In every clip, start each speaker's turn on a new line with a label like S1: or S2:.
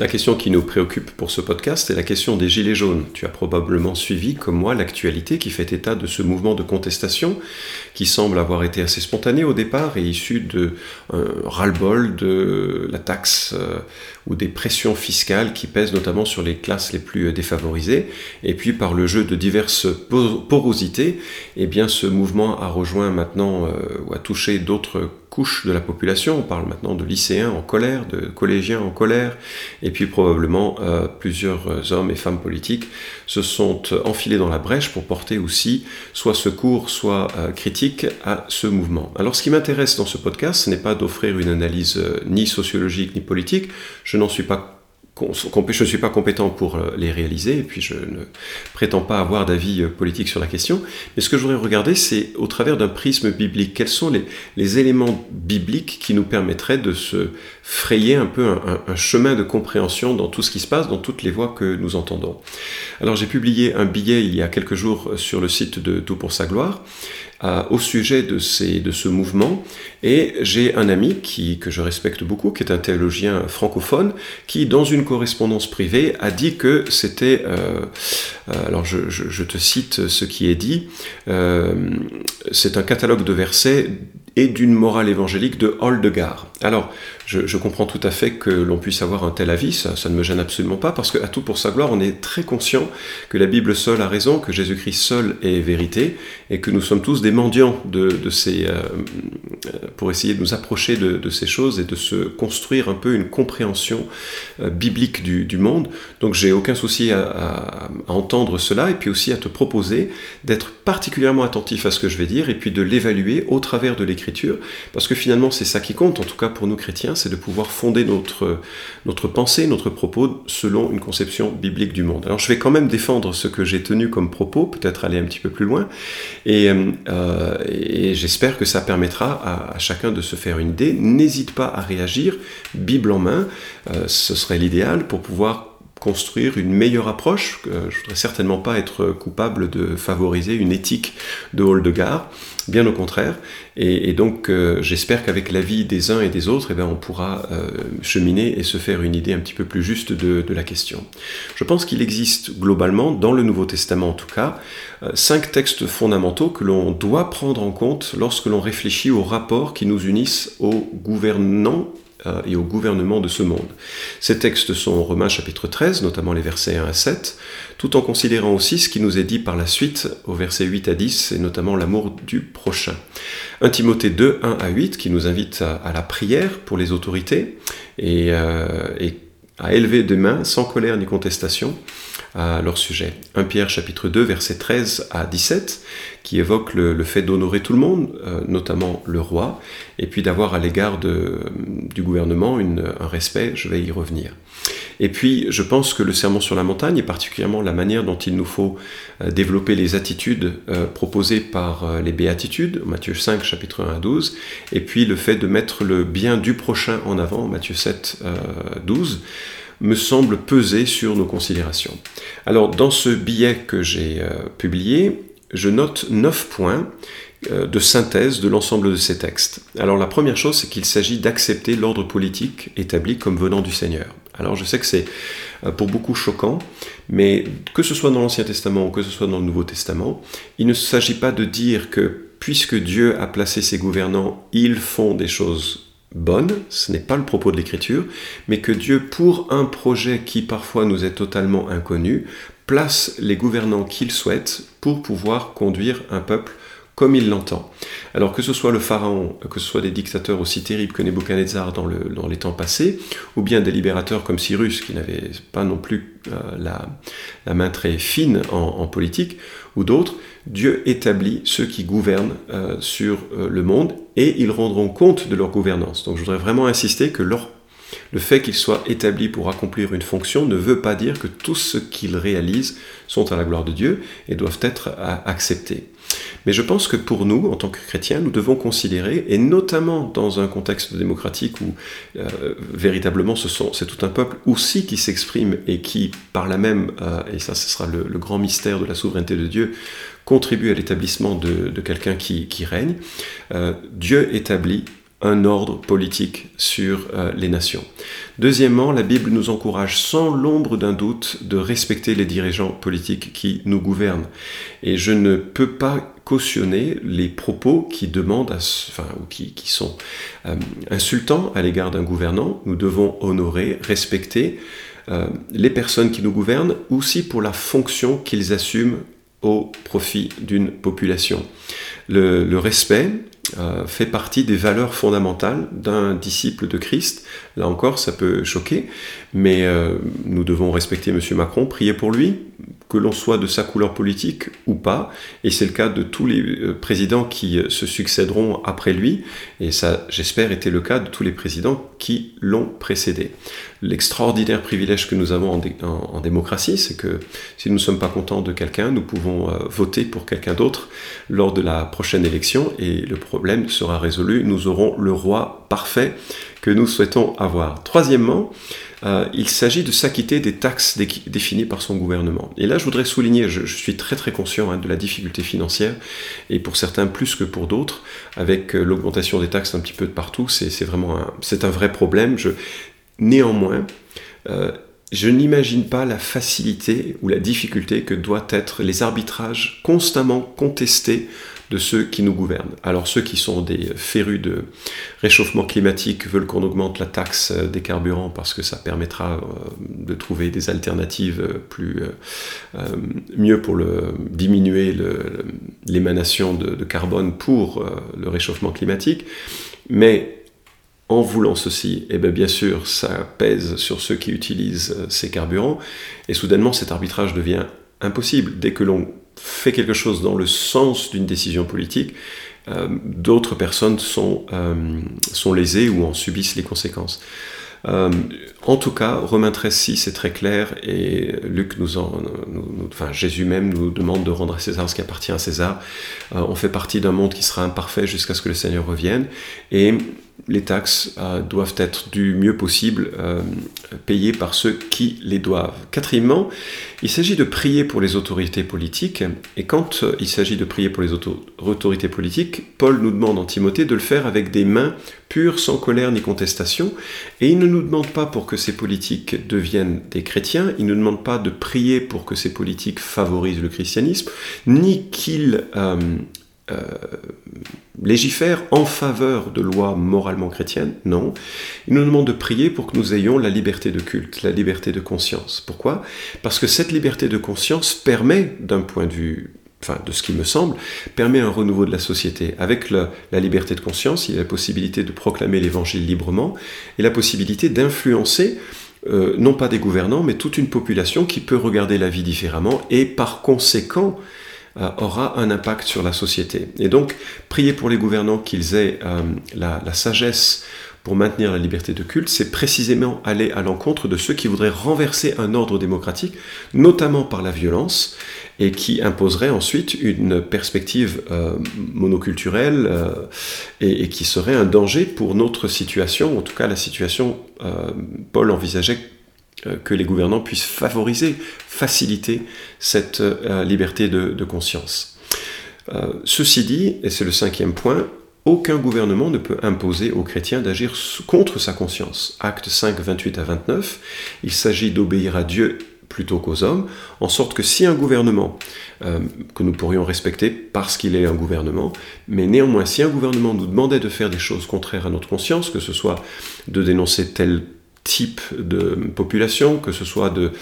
S1: La question qui nous préoccupe pour ce podcast est la question des Gilets jaunes. Tu as probablement suivi, comme moi, l'actualité qui fait état de ce mouvement de contestation qui semble avoir été assez spontané au départ et issu de un ras-le-bol de la taxe euh, ou des pressions fiscales qui pèsent notamment sur les classes les plus défavorisées. Et puis par le jeu de diverses porosités, eh bien ce mouvement a rejoint maintenant euh, ou a touché d'autres couches de la population. On parle maintenant de lycéens en colère, de collégiens en colère, et puis probablement euh, plusieurs hommes et femmes politiques se sont enfilés dans la brèche pour porter aussi soit secours, soit euh, critique à ce mouvement. Alors ce qui m'intéresse dans ce podcast, ce n'est pas d'offrir une analyse euh, ni sociologique ni politique, je n'en suis pas je ne suis pas compétent pour euh, les réaliser, et puis je ne prétends pas avoir d'avis euh, politique sur la question, mais ce que je voudrais regarder, c'est au travers d'un prisme biblique, quels sont les, éléments bibliques qui nous permettraient de se frayer un peu un, chemin de compréhension dans tout ce qui se passe, dans toutes les voix que nous entendons? Alors j'ai publié un billet il y a quelques jours sur le site de Tout pour sa gloire, au sujet de, ces, de ce mouvement. Et j'ai un ami qui, que je respecte beaucoup, qui est un théologien francophone, qui, dans une correspondance privée, a dit que c'était... Euh, euh, alors je, je, te cite ce qui est dit. Euh, c'est un catalogue de versets et d'une morale évangélique de Holdegard. Alors, je, comprends tout à fait que l'on puisse avoir un tel avis, ça, ne me gêne absolument pas, parce qu'à tout pour sa gloire, on est très conscient que la Bible seule a raison, que Jésus-Christ seul est vérité, et que nous sommes tous des mendiants de, ces, euh, pour essayer de nous approcher de, ces choses et de se construire un peu une compréhension euh, biblique du, monde. Donc j'ai aucun souci à, à, entendre cela, et puis aussi à te proposer d'être particulièrement attentif à ce que je vais dire, et puis de l'évaluer au travers de l'écriture, parce que finalement c'est ça qui compte, en tout cas pour nous chrétiens, c'est de pouvoir fonder notre, notre pensée, notre propos selon une conception biblique du monde. Alors je vais quand même défendre ce que j'ai tenu comme propos, peut-être aller un petit peu plus loin, et, euh, j'espère que ça permettra à, chacun de se faire une idée. N'hésite pas à réagir, Bible en main, euh, ce serait l'idéal pour pouvoir construire une meilleure approche. Je voudrais certainement pas être coupable de favoriser une éthique de hall de gare, bien au contraire. Et, donc euh, j'espère qu'avec l'avis des uns et des autres, eh bien, on pourra euh, cheminer et se faire une idée un petit peu plus juste de, la question. Je pense qu'il existe globalement, dans le Nouveau Testament en tout cas, euh, cinq textes fondamentaux que l'on doit prendre en compte lorsque l'on réfléchit aux rapports qui nous unissent aux gouvernants euh, et au gouvernement de ce monde. Ces textes sont Romains chapitre 13, notamment les versets 1 à 7, tout en considérant aussi ce qui nous est dit par la suite au verset 8 à 10, et notamment l'amour du prochain. 1 Timothée 2, 1 à 8, qui nous invite à, la prière pour les autorités et, euh, à élever des mains sans colère ni contestation à leur sujet. 1 Pierre chapitre 2 verset 13 à 17 qui évoque le, fait d'honorer tout le monde, euh, notamment le roi, et puis d'avoir à l'égard du gouvernement un respect, je vais y revenir. Et puis, je pense que le serment sur la montagne, et particulièrement la manière dont il nous faut euh, développer les attitudes euh, proposées par les béatitudes, Matthieu 5, chapitre 1 à 12, et puis le fait de mettre le bien du prochain en avant, Matthieu 7, 12, me semble peser sur nos considérations. Alors, dans ce billet que j'ai publié, je note neuf points euh, de synthèse de l'ensemble de ces textes. Alors la première chose, c'est qu'il s'agit d'accepter l'ordre politique établi comme venant du Seigneur. Alors je sais que c'est euh, pour beaucoup choquant, mais que ce soit dans l'Ancien Testament ou que ce soit dans le Nouveau Testament, il ne s'agit pas de dire que puisque Dieu a placé ses gouvernants, ils font des choses bonnes, ce n'est pas le propos de l'Écriture, mais que Dieu, pour un projet qui parfois nous est totalement inconnu, place les gouvernants qu'il souhaite pour pouvoir conduire un peuple comme il l'entend. Alors que ce soit le pharaon, que ce soit des dictateurs aussi terribles que Nebuchadnezzar dans, le, dans les temps passés, ou bien des libérateurs comme Cyrus, qui n'avaient pas non plus euh, la, main très fine en, politique, ou d'autres, Dieu établit ceux qui gouvernent euh, sur euh, le monde, et ils rendront compte de leur gouvernance. Donc je voudrais vraiment insister que leur le fait qu'ils soient établis pour accomplir une fonction ne veut pas dire que tout ce qu'ils réalisent sont à la gloire de Dieu et doivent être acceptés. Mais je pense que pour nous, en tant que chrétiens, nous devons considérer, et notamment dans un contexte démocratique où euh, véritablement c'est tout un peuple aussi qui s'exprime et qui, par la même, euh, et ça ce sera le, grand mystère de la souveraineté de Dieu, contribue à l'établissement de, quelqu'un qui, règne, euh, Dieu établit un ordre politique sur euh, les nations. Deuxièmement, la Bible nous encourage sans l'ombre d'un doute de respecter les dirigeants politiques qui nous gouvernent. Et je ne peux pas cautionner les propos qui demandent, enfin, ou qui, sont euh, insultants à l'égard d'un gouvernant. Nous devons honorer, respecter euh, les personnes qui nous gouvernent, aussi pour la fonction qu'ils assument au profit d'une population. Le respect, euh, fait partie des valeurs fondamentales d'un disciple de Christ. Là encore, ça peut choquer, mais euh, nous devons respecter M. Macron, prier pour lui, que l'on soit de sa couleur politique ou pas, et c'est le cas de tous les euh, présidents qui se succéderont après lui, et ça, j'espère, était le cas de tous les présidents qui l'ont précédé. L'extraordinaire privilège que nous avons en, démocratie, c'est que si nous ne sommes pas contents de quelqu'un, nous pouvons voter pour quelqu'un d'autre lors de la prochaine élection, et le problème sera résolu, nous aurons le roi parfait que nous souhaitons avoir. Troisièmement, euh, il s'agit de s'acquitter des taxes définies par son gouvernement. Et là, je voudrais souligner, je, suis très très conscient hein, de la difficulté financière, et pour certains plus que pour d'autres, avec euh, l'augmentation des taxes un petit peu de partout, c'est vraiment un, un vrai problème. Je, néanmoins, euh, je n'imagine pas la facilité ou la difficulté que doivent être les arbitrages constamment contestés de ceux qui nous gouvernent. Alors ceux qui sont des férus de réchauffement climatique veulent qu'on augmente la taxe des carburants parce que ça permettra euh, de trouver des alternatives plus euh, mieux pour diminuer l'émanation de, carbone pour euh, le réchauffement climatique. Mais en voulant ceci, eh bien, bien sûr, ça pèse sur ceux qui utilisent ces carburants, et soudainement cet arbitrage devient impossible. Dès que l'on fait quelque chose dans le sens d'une décision politique, euh, d'autres personnes sont, euh, sont lésées ou en subissent les conséquences. Euh, en tout cas, Romain 13, c'est très clair, et Luc nous en, enfin Jésus même nous demande de rendre à César ce qui appartient à César. on fait partie d'un monde qui sera imparfait jusqu'à ce que le Seigneur revienne, et les taxes euh, doivent être du mieux possible euh, payées par ceux qui les doivent. Quatrièmement, il s'agit de prier pour les autorités politiques, et quand euh, il s'agit de prier pour les autorités politiques, Paul nous demande en Timothée de le faire avec des mains pures, sans colère ni contestation, et il ne nous demande pas pour que ces politiques deviennent des chrétiens, il ne nous demande pas de prier pour que ces politiques favorisent le christianisme, ni qu'ils légifère en faveur de lois moralement chrétiennes, non. Il nous demande de prier pour que nous ayons la liberté de culte, la liberté de conscience. Pourquoi? Parce que cette liberté de conscience permet, d'un point de vue enfin de ce qui me semble, permet un renouveau de la société. Avec la, liberté de conscience, il y a la possibilité de proclamer l'évangile librement et la possibilité d'influencer euh, non pas des gouvernants, mais toute une population qui peut regarder la vie différemment et par conséquent euh, aura un impact sur la société. Et donc, prier pour les gouvernants qu'ils aient euh, la, sagesse pour maintenir la liberté de culte, c'est précisément aller à l'encontre de ceux qui voudraient renverser un ordre démocratique, notamment par la violence, et qui imposerait ensuite une perspective euh, monoculturelle et, qui serait un danger pour notre situation, en tout cas la situation, Paul envisageait euh, que les gouvernants puissent favoriser, faciliter cette euh, liberté de, conscience. Euh, ceci dit, et c'est le cinquième point, aucun gouvernement ne peut imposer aux chrétiens d'agir contre sa conscience. Acte 5, 28 à 29, il s'agit d'obéir à Dieu plutôt qu'aux hommes, en sorte que si un gouvernement, que nous pourrions respecter parce qu'il est un gouvernement, mais néanmoins si un gouvernement nous demandait de faire des choses contraires à notre conscience, que ce soit de dénoncer tel type de population, que ce soit de,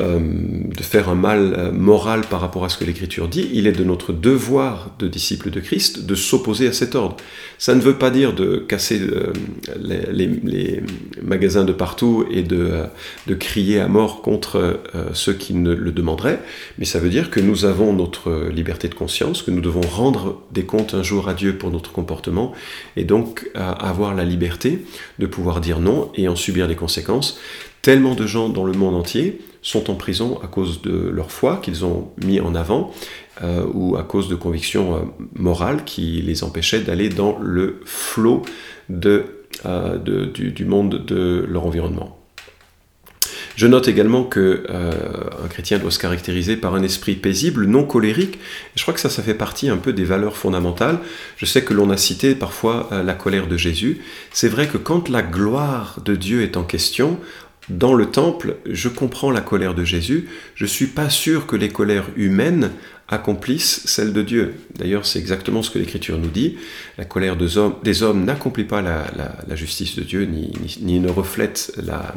S1: euh, de faire un mal euh, moral par rapport à ce que l'Écriture dit, il est de notre devoir de disciples de Christ de s'opposer à cet ordre. Ça ne veut pas dire de casser euh, les, magasins de partout et de, de crier à mort contre ceux qui ne le demanderaient, mais ça veut dire que nous avons notre liberté de conscience, que nous devons rendre des comptes un jour à Dieu pour notre comportement, et donc avoir la liberté de pouvoir dire non et en subir les conséquences, Tellement de gens dans le monde entier sont en prison à cause de leur foi qu'ils ont mis en avant euh, ou à cause de convictions euh, morales qui les empêchaient d'aller dans le flot euh, du, monde de leur environnement. Je note également que un chrétien doit se caractériser par un esprit paisible, non colérique. Je crois que ça, ça fait partie un peu des valeurs fondamentales. Je sais que l'on a cité parfois la colère de Jésus. C'est vrai que quand la gloire de Dieu est en question, dans le temple, je comprends la colère de Jésus, je suis pas sûr que les colères humaines accomplissent celle de Dieu. D'ailleurs, c'est exactement ce que l'Écriture nous dit. La colère des hommes, n'accomplit pas la, justice de Dieu, ni, ne reflète la,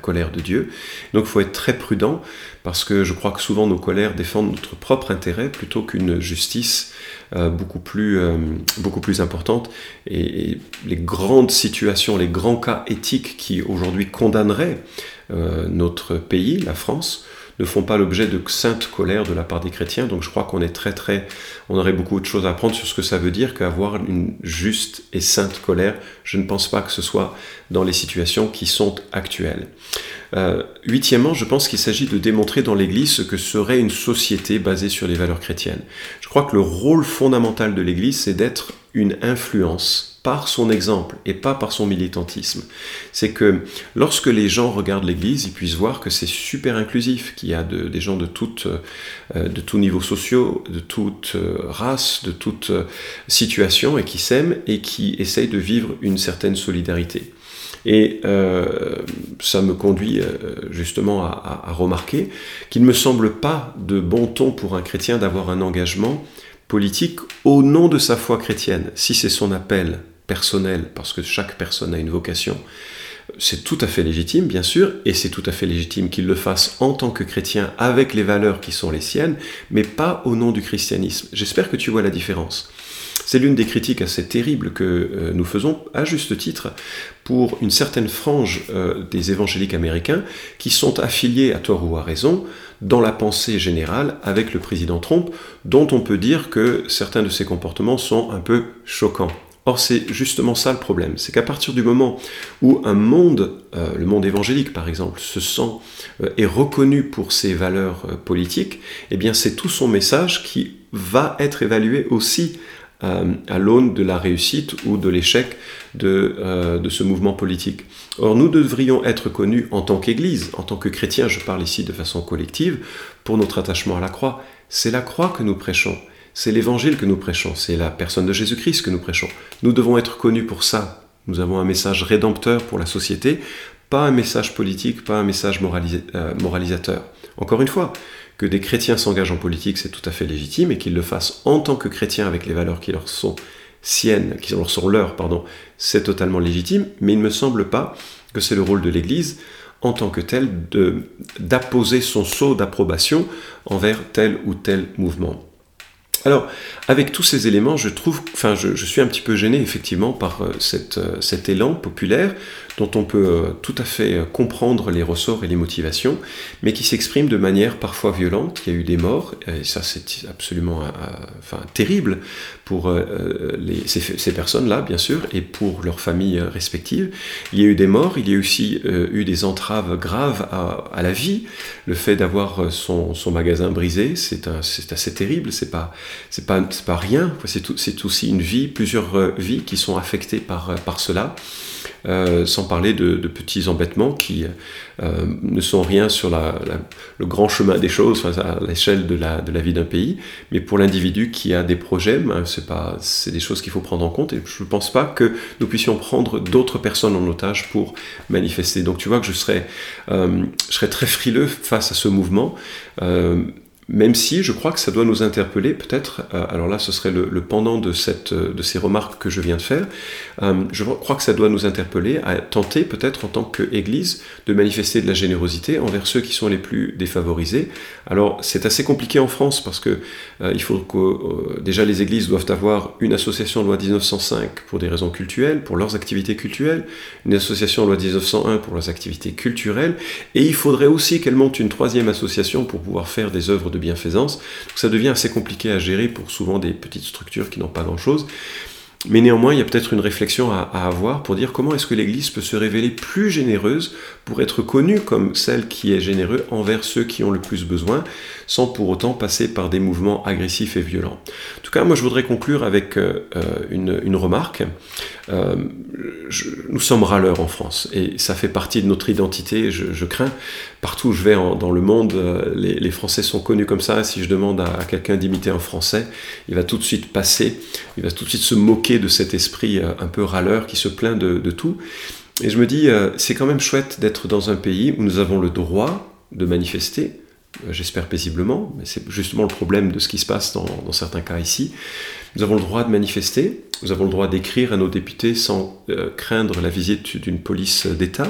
S1: colère de Dieu. Donc il faut être très prudent, parce que je crois que souvent nos colères défendent notre propre intérêt plutôt qu'une justice euh, beaucoup, plus, euh, beaucoup plus importante. Et, les grandes situations, les grands cas éthiques qui aujourd'hui condamneraient euh, notre pays, la France, ne font pas l'objet de sainte colère de la part des chrétiens. Donc je crois qu'on est très très, on aurait beaucoup de choses à apprendre sur ce que ça veut dire qu'avoir une juste et sainte colère. Je ne pense pas que ce soit dans les situations qui sont actuelles. Euh, huitièmement, je pense qu'il s'agit de démontrer dans l'Église ce que serait une société basée sur les valeurs chrétiennes. Je crois que le rôle fondamental de l'Église, c'est d'être une influence par son exemple et pas par son militantisme. C'est que lorsque les gens regardent l'Église, ils puissent voir que c'est super inclusif, qu'il y a des gens de, euh, de tous niveaux sociaux, de toute euh, race, de toute euh, situation, et qui s'aiment et qui essayent de vivre une certaine solidarité. Et ça me conduit justement à, à remarquer qu'il ne me semble pas de bon ton pour un chrétien d'avoir un engagement politique au nom de sa foi chrétienne. Si c'est son appel personnel, parce que chaque personne a une vocation, c'est tout à fait légitime, bien sûr, et c'est tout à fait légitime qu'il le fasse en tant que chrétien avec les valeurs qui sont les siennes, mais pas au nom du christianisme. J'espère que tu vois la différence. C'est l'une des critiques assez terribles que euh, nous faisons, à juste titre, pour une certaine frange euh, des évangéliques américains qui sont affiliés, à tort ou à raison, dans la pensée générale avec le président Trump, dont on peut dire que certains de ses comportements sont un peu choquants. Or, c'est justement ça le problème, c'est qu'à partir du moment où un monde, euh, le monde évangélique par exemple, se sent euh, est reconnu pour ses valeurs politiques, eh bien c'est tout son message qui va être évalué aussi à l'aune de la réussite ou de l'échec de, de, ce mouvement politique. Or, nous devrions être connus en tant qu'Église, en tant que chrétiens, je parle ici de façon collective, pour notre attachement à la croix. C'est la croix que nous prêchons. C'est l'évangile que nous prêchons, c'est la personne de Jésus-Christ que nous prêchons. Nous devons être connus pour ça. Nous avons un message rédempteur pour la société, pas un message politique, pas un message euh, moralisateur. Encore une fois, que des chrétiens s'engagent en politique, c'est tout à fait légitime, et qu'ils le fassent en tant que chrétiens avec les valeurs qui leur sont siennes, qui leur sont leurs, pardon, c'est totalement légitime, mais il ne me semble pas que c'est le rôle de l'Église en tant que tel d'apposer son sceau d'approbation envers tel ou tel mouvement. Alors, avec tous ces éléments, je trouve, enfin, je, suis un petit peu gêné effectivement par euh, euh, cet élan populaire dont on peut euh, tout à fait comprendre les ressorts et les motivations, mais qui s'exprime de manière parfois violente. Il y a eu des morts, et ça c'est absolument enfin, terrible pour ces, personnes-là, bien sûr, et pour leurs familles respectives. Il y a eu des morts, il y a aussi eu des entraves graves à, la vie. Le fait d'avoir son, magasin brisé, c'est assez terrible, c'est pas pas, rien, c'est aussi une vie, plusieurs euh, vies qui sont affectées euh, par cela. Euh, sans parler de, petits embêtements qui euh, ne sont rien sur le grand chemin des choses, à l'échelle de la, vie d'un pays, mais pour l'individu qui a des projets, ben, c'est des choses qu'il faut prendre en compte, et je ne pense pas que nous puissions prendre d'autres personnes en otage pour manifester. Donc tu vois que je serais, je serais très frileux face à ce mouvement même si je crois que ça doit nous interpeller, peut-être, euh, alors là ce serait le, pendant de, cette, de ces remarques que je viens de faire, euh, je crois que ça doit nous interpeller à tenter peut-être en tant qu'Église de manifester de la générosité envers ceux qui sont les plus défavorisés. Alors c'est assez compliqué en France parce que euh, il faut que déjà les Églises doivent avoir une association loi 1905 pour des raisons culturelles, pour leurs activités culturelles, une association loi 1901 pour leurs activités culturelles, et il faudrait aussi qu'elles montent une troisième association pour pouvoir faire des œuvres de bienfaisance. Ça devient assez compliqué à gérer pour souvent des petites structures qui n'ont pas grand-chose. Mais néanmoins, il y a peut-être une réflexion à, avoir pour dire comment est-ce que l'Église peut se révéler plus généreuse pour être connue comme celle qui est généreuse envers ceux qui ont le plus besoin, sans pour autant passer par des mouvements agressifs et violents. En tout cas, moi je voudrais conclure avec euh, euh, une, remarque. Euh, nous sommes râleurs en France, et ça fait partie de notre identité, je, crains. Partout où je vais dans le monde, les, Français sont connus comme ça. Si je demande à, quelqu'un d'imiter un Français, il va tout de suite passer, il va tout de suite se moquer de cet esprit un peu râleur qui se plaint de, tout. Et je me dis, c'est quand même chouette d'être dans un pays où nous avons le droit de manifester, euh, j'espère paisiblement, mais c'est justement le problème de ce qui se passe dans, certains cas ici. Nous avons le droit de manifester, nous avons le droit d'écrire à nos députés sans euh, craindre la visite d'une police d'État,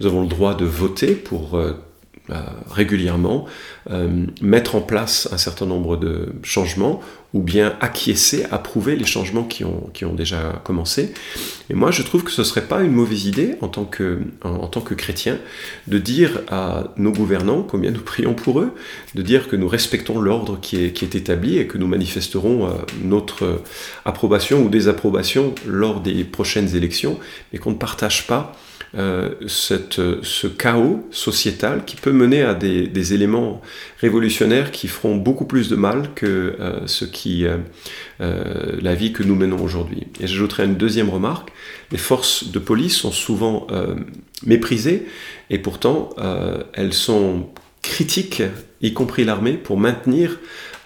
S1: nous avons le droit de voter pour euh, régulièrement mettre en place un certain nombre de changements ou bien acquiescer, approuver les changements qui ont, qui ont déjà commencé. Et moi, je trouve que ce ne serait pas une mauvaise idée en tant, que, en, tant que chrétien de dire à nos gouvernants combien nous prions pour eux, de dire que nous respectons l'ordre qui est, qui est établi et que nous manifesterons euh, notre approbation ou désapprobation lors des prochaines élections, mais qu'on ne partage pas euh, cette, ce chaos sociétal qui peut mener à des, éléments révolutionnaires qui feront beaucoup plus de mal que euh, qui, euh, la vie que nous menons aujourd'hui. Et j'ajouterai une deuxième remarque, les forces de police sont souvent méprisées et pourtant elles sont critiques, y compris l'armée, pour maintenir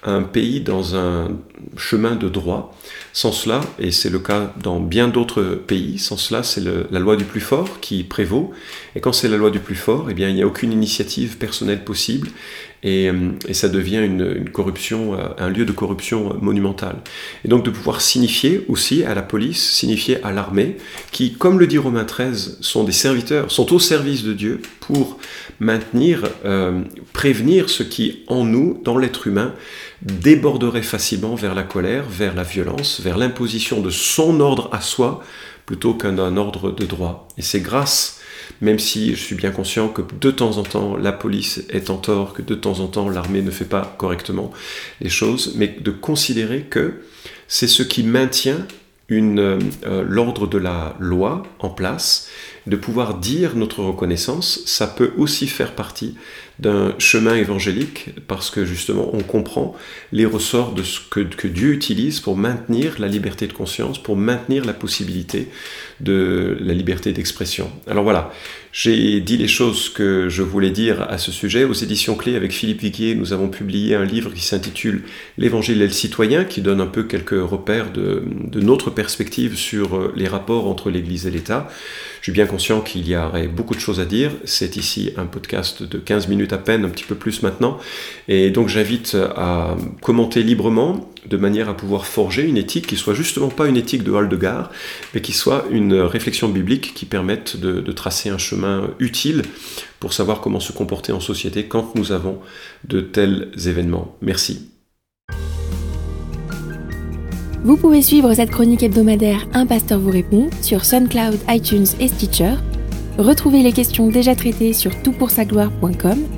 S1: un pays dans un chemin de droit. Sans cela, et c'est le cas dans bien d'autres pays, sans cela, c'est la loi du plus fort qui prévaut. Et quand c'est la loi du plus fort, eh bien, il n'y a aucune initiative personnelle possible et, euh, ça devient une, corruption, euh, un lieu de corruption monumentale. Et donc de pouvoir signifier aussi à la police, signifier à l'armée, qui, comme le dit Romain XIII, sont des serviteurs, sont au service de Dieu pour maintenir, euh, prévenir ce qui en nous, dans l'être humain, déborderait facilement vers la colère, vers la violence, vers l'imposition de son ordre à soi plutôt qu'un ordre de droit. Et c'est grâce, même si je suis bien conscient que de temps en temps la police est en tort, que de temps en temps l'armée ne fait pas correctement les choses, mais de considérer que c'est ce qui maintient euh, l'ordre de la loi en place, de pouvoir dire notre reconnaissance, ça peut aussi faire partie d'un chemin évangélique parce que justement on comprend les ressorts de ce que, que, Dieu utilise pour maintenir la liberté de conscience, pour maintenir la possibilité de la liberté d'expression. Alors voilà, j'ai dit les choses que je voulais dire à ce sujet. Aux éditions clés avec Philippe Viguier, nous avons publié un livre qui s'intitule L'Évangile et le citoyen, qui donne un peu quelques repères de, de notre perspective sur les rapports entre l'Église et l'État. Je suis bien conscient qu'il y aurait beaucoup de choses à dire. C'est ici un podcast de 15 minutes à peine, un petit peu plus maintenant. Et donc j'invite à commenter librement, de manière à pouvoir forger une éthique qui soit justement pas une éthique de hall de gare, mais qui soit une réflexion biblique qui permette de, de tracer un chemin utile pour savoir comment se comporter en société quand nous avons de tels événements. Merci.
S2: Vous pouvez suivre cette chronique hebdomadaire Un pasteur vous répond sur SoundCloud, iTunes et Stitcher. Retrouvez les questions déjà traitées sur toutpoursagloire.com.